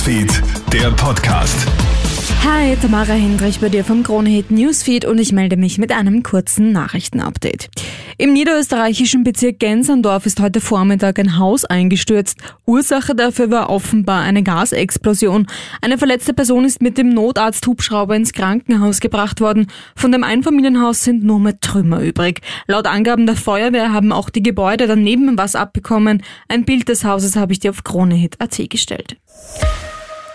Newsfeed, der Podcast. Hi, Tamara Hendrich bei dir vom Kronehit Newsfeed und ich melde mich mit einem kurzen Nachrichtenupdate. Im niederösterreichischen Bezirk Gensandorf ist heute Vormittag ein Haus eingestürzt. Ursache dafür war offenbar eine Gasexplosion. Eine verletzte Person ist mit dem Notarzt-Hubschrauber ins Krankenhaus gebracht worden. Von dem Einfamilienhaus sind nur mehr Trümmer übrig. Laut Angaben der Feuerwehr haben auch die Gebäude daneben was abbekommen. Ein Bild des Hauses habe ich dir auf Kronehit.at gestellt.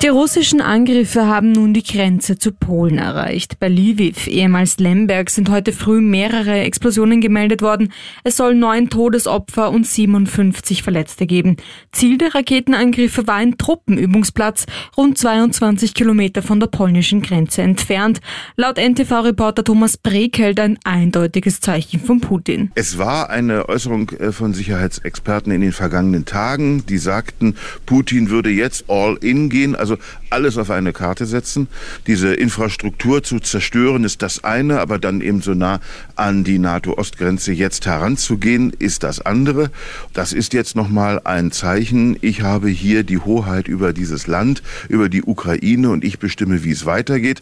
Die russischen Angriffe haben nun die Grenze zu Polen erreicht. Bei Lviv, ehemals Lemberg, sind heute früh mehrere Explosionen gemeldet worden. Es soll neun Todesopfer und 57 Verletzte geben. Ziel der Raketenangriffe war ein Truppenübungsplatz, rund 22 Kilometer von der polnischen Grenze entfernt. Laut NTV-Reporter Thomas Brekelt ein eindeutiges Zeichen von Putin. Es war eine Äußerung äh, von Sicherheitsexperten in den vergangenen Tagen, die sagten, Putin würde jetzt all in gehen, also alles auf eine Karte setzen. Diese Infrastruktur zu zerstören ist das eine, aber dann eben so nah an die NATO-Ostgrenze jetzt heranzugehen, ist das andere. Das ist jetzt nochmal ein Zeichen. Ich habe hier die Hoheit über dieses Land, über die Ukraine und ich bestimme, wie es weitergeht.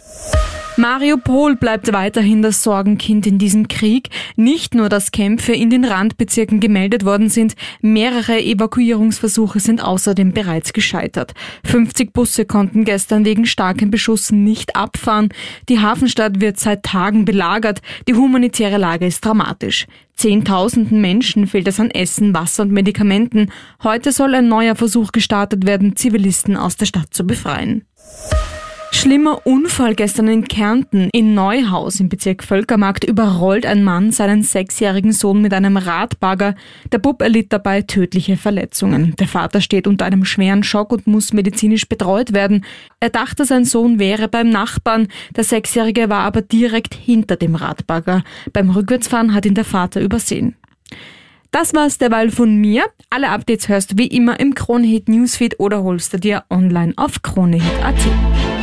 Mariupol bleibt weiterhin das Sorgenkind in diesem Krieg. Nicht nur, dass Kämpfe in den Randbezirken gemeldet worden sind, mehrere Evakuierungsversuche sind außerdem bereits gescheitert. 50 Busse konnten gestern wegen starkem Beschuss nicht abfahren. Die Hafenstadt wird seit Tagen belagert. Die humanitäre Lage ist dramatisch. Zehntausenden Menschen fehlt es an Essen, Wasser und Medikamenten. Heute soll ein neuer Versuch gestartet werden, Zivilisten aus der Stadt zu befreien. Schlimmer Unfall gestern in Kärnten. In Neuhaus im Bezirk Völkermarkt überrollt ein Mann seinen sechsjährigen Sohn mit einem Radbagger. Der Bub erlitt dabei tödliche Verletzungen. Der Vater steht unter einem schweren Schock und muss medizinisch betreut werden. Er dachte, sein Sohn wäre beim Nachbarn. Der Sechsjährige war aber direkt hinter dem Radbagger. Beim Rückwärtsfahren hat ihn der Vater übersehen. Das war's derweil von mir. Alle Updates hörst du wie immer im Kronehit Newsfeed oder holst du dir online auf kronehit.at.